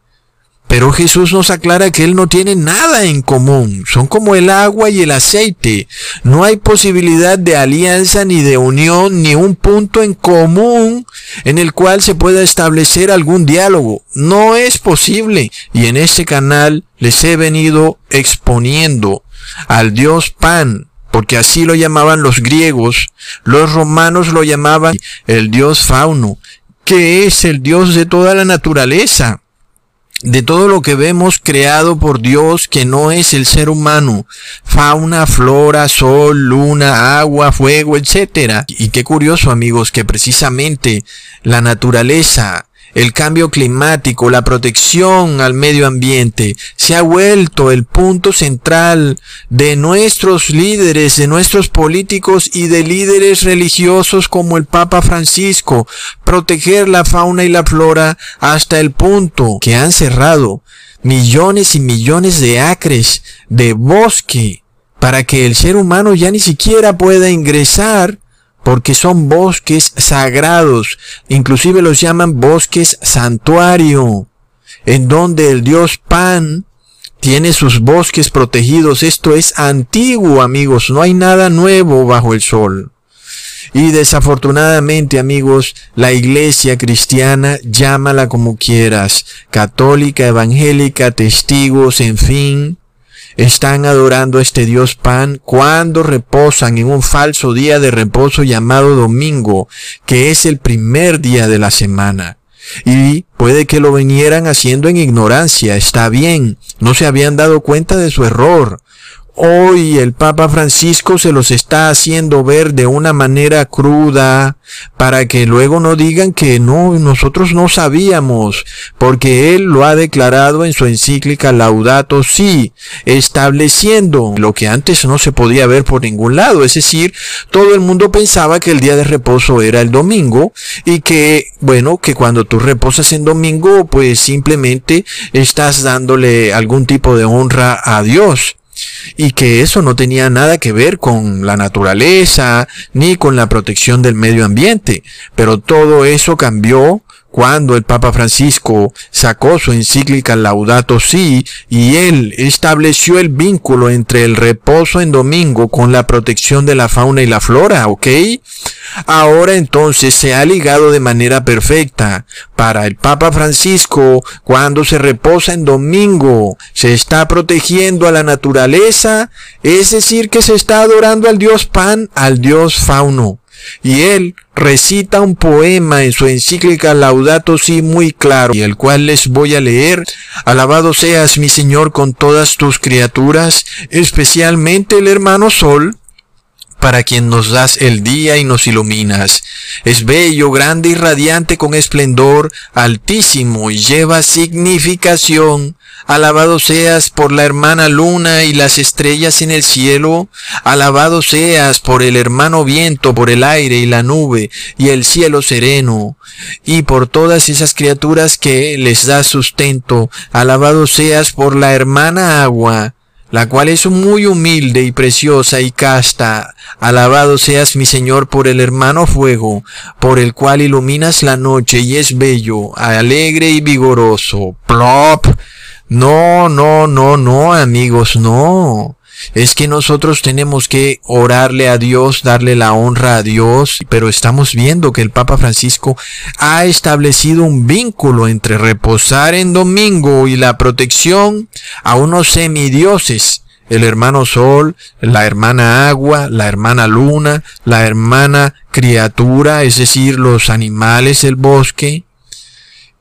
pero Jesús nos aclara que Él no tiene nada en común. Son como el agua y el aceite. No hay posibilidad de alianza ni de unión ni un punto en común en el cual se pueda establecer algún diálogo. No es posible. Y en este canal les he venido exponiendo al Dios Pan, porque así lo llamaban los griegos, los romanos lo llamaban el dios fauno, que es el dios de toda la naturaleza, de todo lo que vemos creado por Dios que no es el ser humano, fauna, flora, sol, luna, agua, fuego, etc. Y qué curioso amigos que precisamente la naturaleza el cambio climático, la protección al medio ambiente, se ha vuelto el punto central de nuestros líderes, de nuestros políticos y de líderes religiosos como el Papa Francisco, proteger la fauna y la flora hasta el punto que han cerrado millones y millones de acres de bosque para que el ser humano ya ni siquiera pueda ingresar porque son bosques sagrados, inclusive los llaman bosques santuario, en donde el dios Pan tiene sus bosques protegidos. Esto es antiguo, amigos, no hay nada nuevo bajo el sol. Y desafortunadamente, amigos, la iglesia cristiana, llámala como quieras, católica, evangélica, testigos, en fin, están adorando a este Dios Pan cuando reposan en un falso día de reposo llamado domingo, que es el primer día de la semana. Y puede que lo vinieran haciendo en ignorancia, está bien, no se habían dado cuenta de su error, Hoy el Papa Francisco se los está haciendo ver de una manera cruda para que luego no digan que no, nosotros no sabíamos, porque él lo ha declarado en su encíclica Laudato Si, estableciendo lo que antes no se podía ver por ningún lado, es decir, todo el mundo pensaba que el día de reposo era el domingo y que, bueno, que cuando tú reposas en domingo, pues simplemente estás dándole algún tipo de honra a Dios y que eso no tenía nada que ver con la naturaleza ni con la protección del medio ambiente. Pero todo eso cambió cuando el Papa Francisco sacó su encíclica Laudato Si y él estableció el vínculo entre el reposo en domingo con la protección de la fauna y la flora, ¿ok? Ahora entonces se ha ligado de manera perfecta. Para el Papa Francisco, cuando se reposa en domingo, se está protegiendo a la naturaleza, es decir, que se está adorando al Dios Pan, al Dios Fauno. Y él recita un poema en su encíclica Laudato Si muy claro, y el cual les voy a leer. Alabado seas mi Señor con todas tus criaturas, especialmente el hermano Sol, para quien nos das el día y nos iluminas. Es bello, grande y radiante con esplendor altísimo y lleva significación. Alabado seas por la hermana luna y las estrellas en el cielo. Alabado seas por el hermano viento, por el aire y la nube y el cielo sereno. Y por todas esas criaturas que les da sustento. Alabado seas por la hermana agua la cual es muy humilde y preciosa y casta. Alabado seas mi Señor por el hermano fuego, por el cual iluminas la noche y es bello, alegre y vigoroso. Plop. No, no, no, no, amigos, no. Es que nosotros tenemos que orarle a Dios, darle la honra a Dios, pero estamos viendo que el Papa Francisco ha establecido un vínculo entre reposar en domingo y la protección a unos semidioses, el hermano sol, la hermana agua, la hermana luna, la hermana criatura, es decir, los animales del bosque,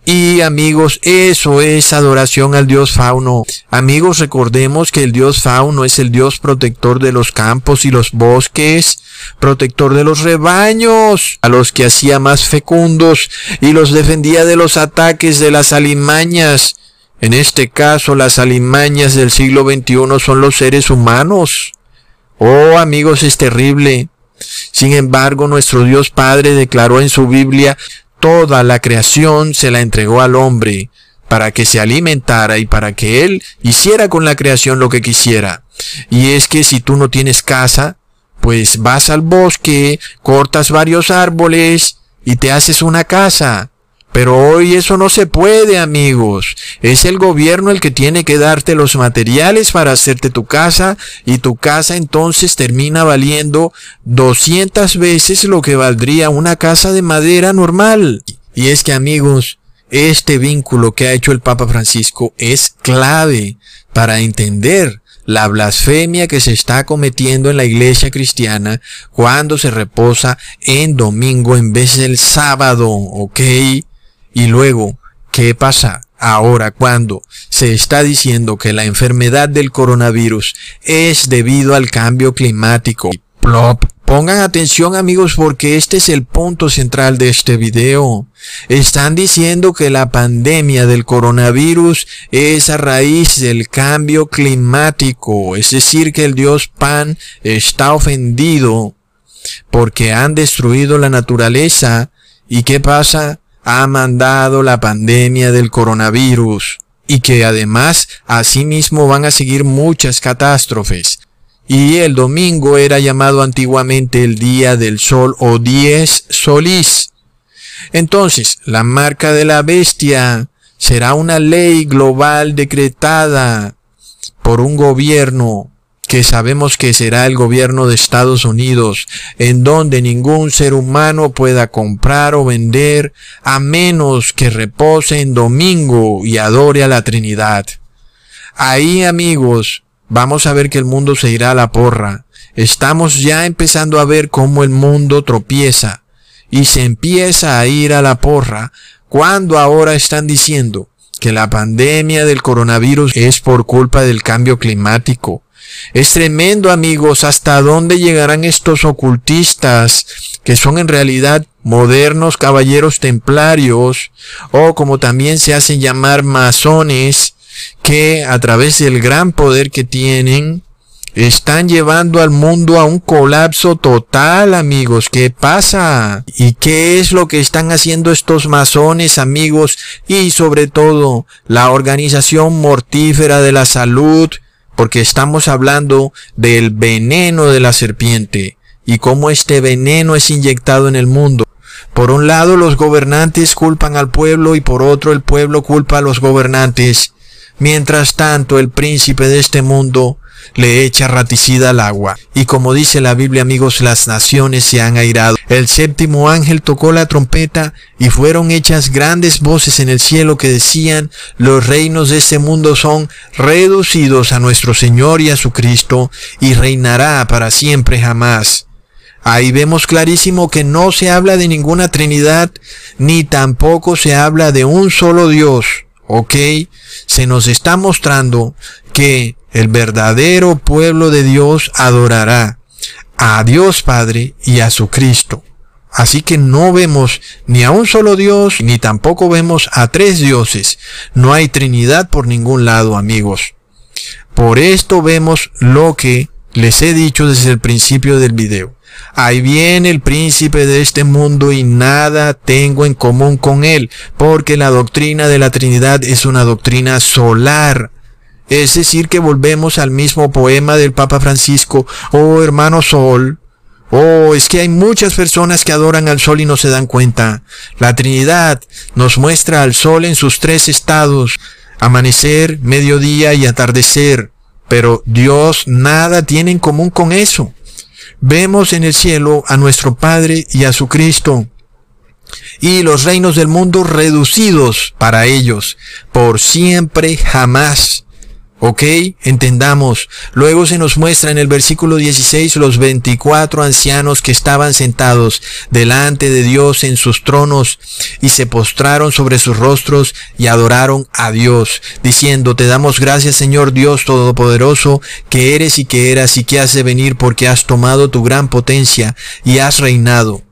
y amigos, eso es adoración al dios fauno. Amigos, recordemos que el dios fauno es el dios protector de los campos y los bosques, protector de los rebaños, a los que hacía más fecundos y los defendía de los ataques de las alimañas. En este caso, las alimañas del siglo XXI son los seres humanos. Oh, amigos, es terrible. Sin embargo, nuestro Dios Padre declaró en su Biblia toda la creación se la entregó al hombre para que se alimentara y para que él hiciera con la creación lo que quisiera. Y es que si tú no tienes casa, pues vas al bosque, cortas varios árboles y te haces una casa. Pero hoy eso no se puede, amigos. Es el gobierno el que tiene que darte los materiales para hacerte tu casa y tu casa entonces termina valiendo 200 veces lo que valdría una casa de madera normal. Y es que, amigos, este vínculo que ha hecho el Papa Francisco es clave para entender la blasfemia que se está cometiendo en la iglesia cristiana cuando se reposa en domingo en vez del sábado, ¿ok? Y luego, ¿qué pasa ahora cuando se está diciendo que la enfermedad del coronavirus es debido al cambio climático? Plop. Pongan atención amigos porque este es el punto central de este video. Están diciendo que la pandemia del coronavirus es a raíz del cambio climático, es decir que el dios Pan está ofendido porque han destruido la naturaleza. ¿Y qué pasa? Ha mandado la pandemia del coronavirus y que además asimismo van a seguir muchas catástrofes. Y el domingo era llamado antiguamente el día del sol o diez solís. Entonces, la marca de la bestia será una ley global decretada por un gobierno que sabemos que será el gobierno de Estados Unidos, en donde ningún ser humano pueda comprar o vender a menos que repose en domingo y adore a la Trinidad. Ahí amigos, vamos a ver que el mundo se irá a la porra. Estamos ya empezando a ver cómo el mundo tropieza y se empieza a ir a la porra cuando ahora están diciendo que la pandemia del coronavirus es por culpa del cambio climático es tremendo amigos hasta dónde llegarán estos ocultistas que son en realidad modernos caballeros templarios o como también se hacen llamar masones que a través del gran poder que tienen están llevando al mundo a un colapso total, amigos. ¿Qué pasa? ¿Y qué es lo que están haciendo estos masones, amigos? Y sobre todo, la organización mortífera de la salud, porque estamos hablando del veneno de la serpiente y cómo este veneno es inyectado en el mundo. Por un lado los gobernantes culpan al pueblo y por otro el pueblo culpa a los gobernantes. Mientras tanto el príncipe de este mundo le echa raticida al agua. Y como dice la Biblia, amigos, las naciones se han airado. El séptimo ángel tocó la trompeta y fueron hechas grandes voces en el cielo que decían, los reinos de este mundo son reducidos a nuestro Señor y a su Cristo, y reinará para siempre jamás. Ahí vemos clarísimo que no se habla de ninguna Trinidad, ni tampoco se habla de un solo Dios. ¿Ok? Se nos está mostrando que el verdadero pueblo de Dios adorará a Dios Padre y a su Cristo. Así que no vemos ni a un solo Dios, ni tampoco vemos a tres dioses. No hay Trinidad por ningún lado, amigos. Por esto vemos lo que les he dicho desde el principio del video. Ahí viene el príncipe de este mundo y nada tengo en común con él, porque la doctrina de la Trinidad es una doctrina solar. Es decir, que volvemos al mismo poema del Papa Francisco, oh hermano Sol, Oh, es que hay muchas personas que adoran al sol y no se dan cuenta. La Trinidad nos muestra al sol en sus tres estados, amanecer, mediodía y atardecer. Pero Dios nada tiene en común con eso. Vemos en el cielo a nuestro Padre y a su Cristo y los reinos del mundo reducidos para ellos, por siempre jamás. ¿Ok? Entendamos. Luego se nos muestra en el versículo 16 los 24 ancianos que estaban sentados delante de Dios en sus tronos y se postraron sobre sus rostros y adoraron a Dios, diciendo, Te damos gracias Señor Dios Todopoderoso, que eres y que eras y que has de venir porque has tomado tu gran potencia y has reinado.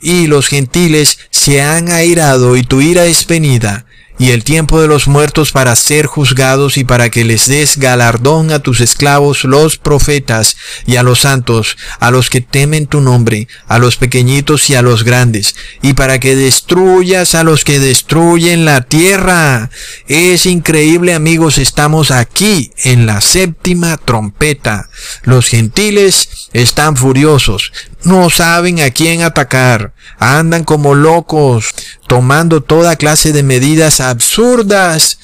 Y los gentiles se han airado y tu ira es venida y el tiempo de los muertos para ser juzgados y para que les des galardón a tus esclavos los profetas y a los santos, a los que temen tu nombre, a los pequeñitos y a los grandes, y para que destruyas a los que destruyen la tierra. Es increíble amigos, estamos aquí en la séptima trompeta. Los gentiles están furiosos, no saben a quién atacar, andan como locos, tomando toda clase de medidas absurdas,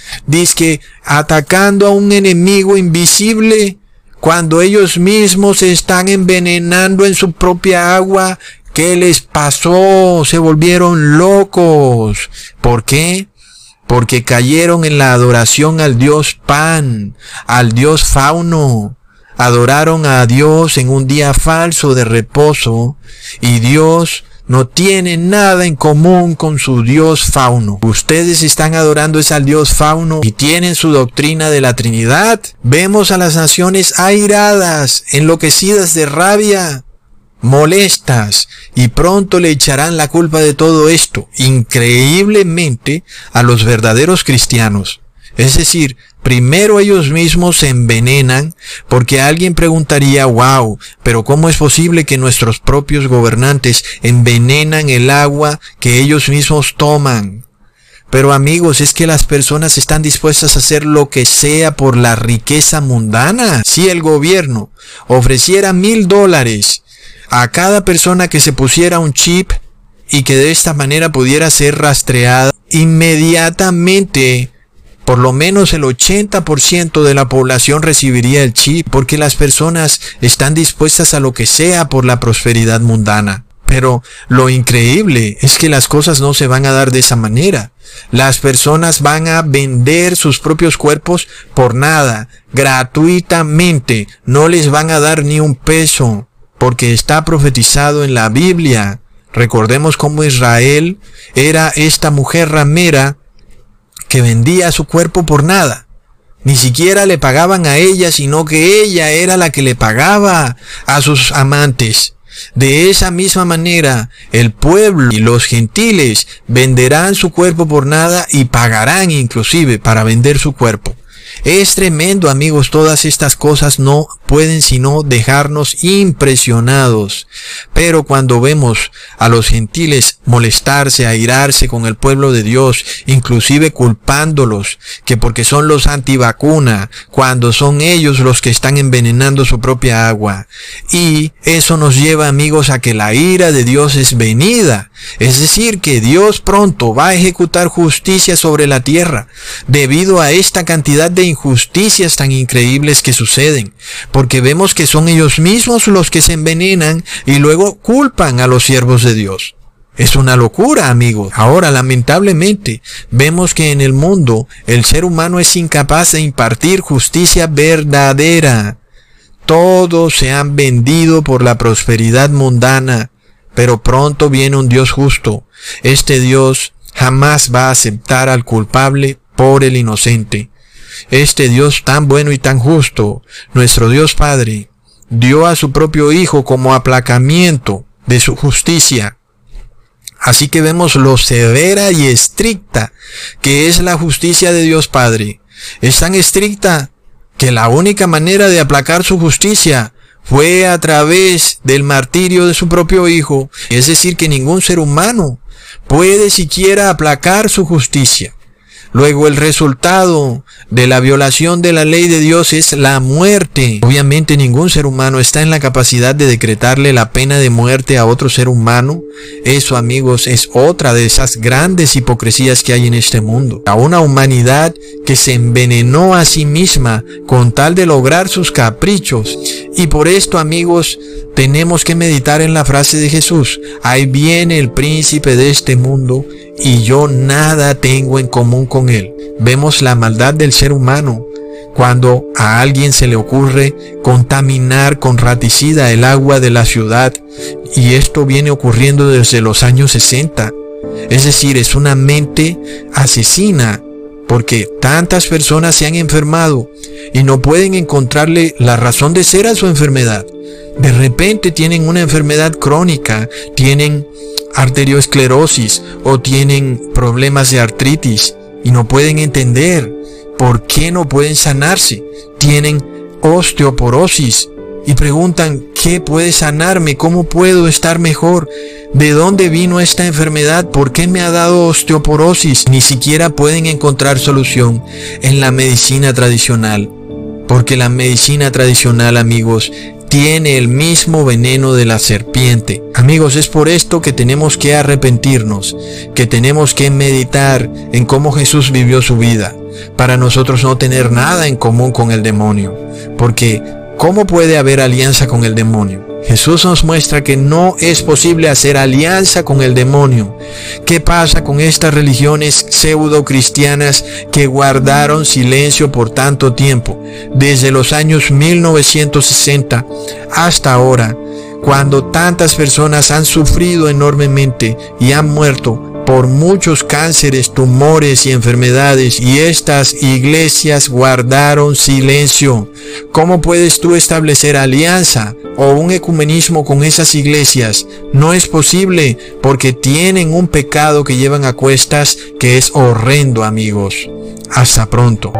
que atacando a un enemigo invisible, cuando ellos mismos se están envenenando en su propia agua. ¿Qué les pasó? Se volvieron locos. ¿Por qué? Porque cayeron en la adoración al Dios Pan, al Dios Fauno, adoraron a Dios en un día falso de reposo y Dios no tiene nada en común con su Dios fauno. Ustedes están adorando es al Dios fauno y tienen su doctrina de la Trinidad. Vemos a las naciones airadas, enloquecidas de rabia, molestas, y pronto le echarán la culpa de todo esto, increíblemente, a los verdaderos cristianos. Es decir, primero ellos mismos se envenenan porque alguien preguntaría, wow, pero ¿cómo es posible que nuestros propios gobernantes envenenan el agua que ellos mismos toman? Pero amigos, es que las personas están dispuestas a hacer lo que sea por la riqueza mundana. Si el gobierno ofreciera mil dólares a cada persona que se pusiera un chip y que de esta manera pudiera ser rastreada, inmediatamente por lo menos el 80% de la población recibiría el chip porque las personas están dispuestas a lo que sea por la prosperidad mundana. Pero lo increíble es que las cosas no se van a dar de esa manera. Las personas van a vender sus propios cuerpos por nada, gratuitamente. No les van a dar ni un peso, porque está profetizado en la Biblia. Recordemos cómo Israel era esta mujer ramera que vendía su cuerpo por nada. Ni siquiera le pagaban a ella, sino que ella era la que le pagaba a sus amantes. De esa misma manera, el pueblo y los gentiles venderán su cuerpo por nada y pagarán inclusive para vender su cuerpo. Es tremendo amigos, todas estas cosas no pueden sino dejarnos impresionados. Pero cuando vemos a los gentiles molestarse, airarse con el pueblo de Dios, inclusive culpándolos, que porque son los antivacuna, cuando son ellos los que están envenenando su propia agua. Y eso nos lleva amigos a que la ira de Dios es venida. Es decir, que Dios pronto va a ejecutar justicia sobre la tierra, debido a esta cantidad de injusticias tan increíbles que suceden porque vemos que son ellos mismos los que se envenenan y luego culpan a los siervos de Dios. Es una locura, amigos. Ahora, lamentablemente, vemos que en el mundo el ser humano es incapaz de impartir justicia verdadera. todos se han vendido por la prosperidad mundana, pero pronto viene un Dios justo. Este Dios jamás va a aceptar al culpable por el inocente. Este Dios tan bueno y tan justo, nuestro Dios Padre, dio a su propio Hijo como aplacamiento de su justicia. Así que vemos lo severa y estricta que es la justicia de Dios Padre. Es tan estricta que la única manera de aplacar su justicia fue a través del martirio de su propio Hijo. Es decir, que ningún ser humano puede siquiera aplacar su justicia. Luego el resultado de la violación de la ley de Dios es la muerte. Obviamente ningún ser humano está en la capacidad de decretarle la pena de muerte a otro ser humano. Eso amigos es otra de esas grandes hipocresías que hay en este mundo. A una humanidad que se envenenó a sí misma con tal de lograr sus caprichos. Y por esto amigos tenemos que meditar en la frase de Jesús. Ahí viene el príncipe de este mundo y yo nada tengo en común él. Vemos la maldad del ser humano cuando a alguien se le ocurre contaminar con raticida el agua de la ciudad y esto viene ocurriendo desde los años 60. Es decir, es una mente asesina porque tantas personas se han enfermado y no pueden encontrarle la razón de ser a su enfermedad. De repente tienen una enfermedad crónica, tienen arteriosclerosis o tienen problemas de artritis y no pueden entender por qué no pueden sanarse. Tienen osteoporosis y preguntan, ¿qué puede sanarme? ¿Cómo puedo estar mejor? ¿De dónde vino esta enfermedad? ¿Por qué me ha dado osteoporosis? Ni siquiera pueden encontrar solución en la medicina tradicional. Porque la medicina tradicional, amigos, tiene el mismo veneno de la serpiente. Amigos, es por esto que tenemos que arrepentirnos, que tenemos que meditar en cómo Jesús vivió su vida, para nosotros no tener nada en común con el demonio, porque ¿cómo puede haber alianza con el demonio? Jesús nos muestra que no es posible hacer alianza con el demonio. ¿Qué pasa con estas religiones pseudo cristianas que guardaron silencio por tanto tiempo? Desde los años 1960 hasta ahora, cuando tantas personas han sufrido enormemente y han muerto por muchos cánceres, tumores y enfermedades y estas iglesias guardaron silencio. ¿Cómo puedes tú establecer alianza o un ecumenismo con esas iglesias? No es posible porque tienen un pecado que llevan a cuestas que es horrendo amigos. Hasta pronto.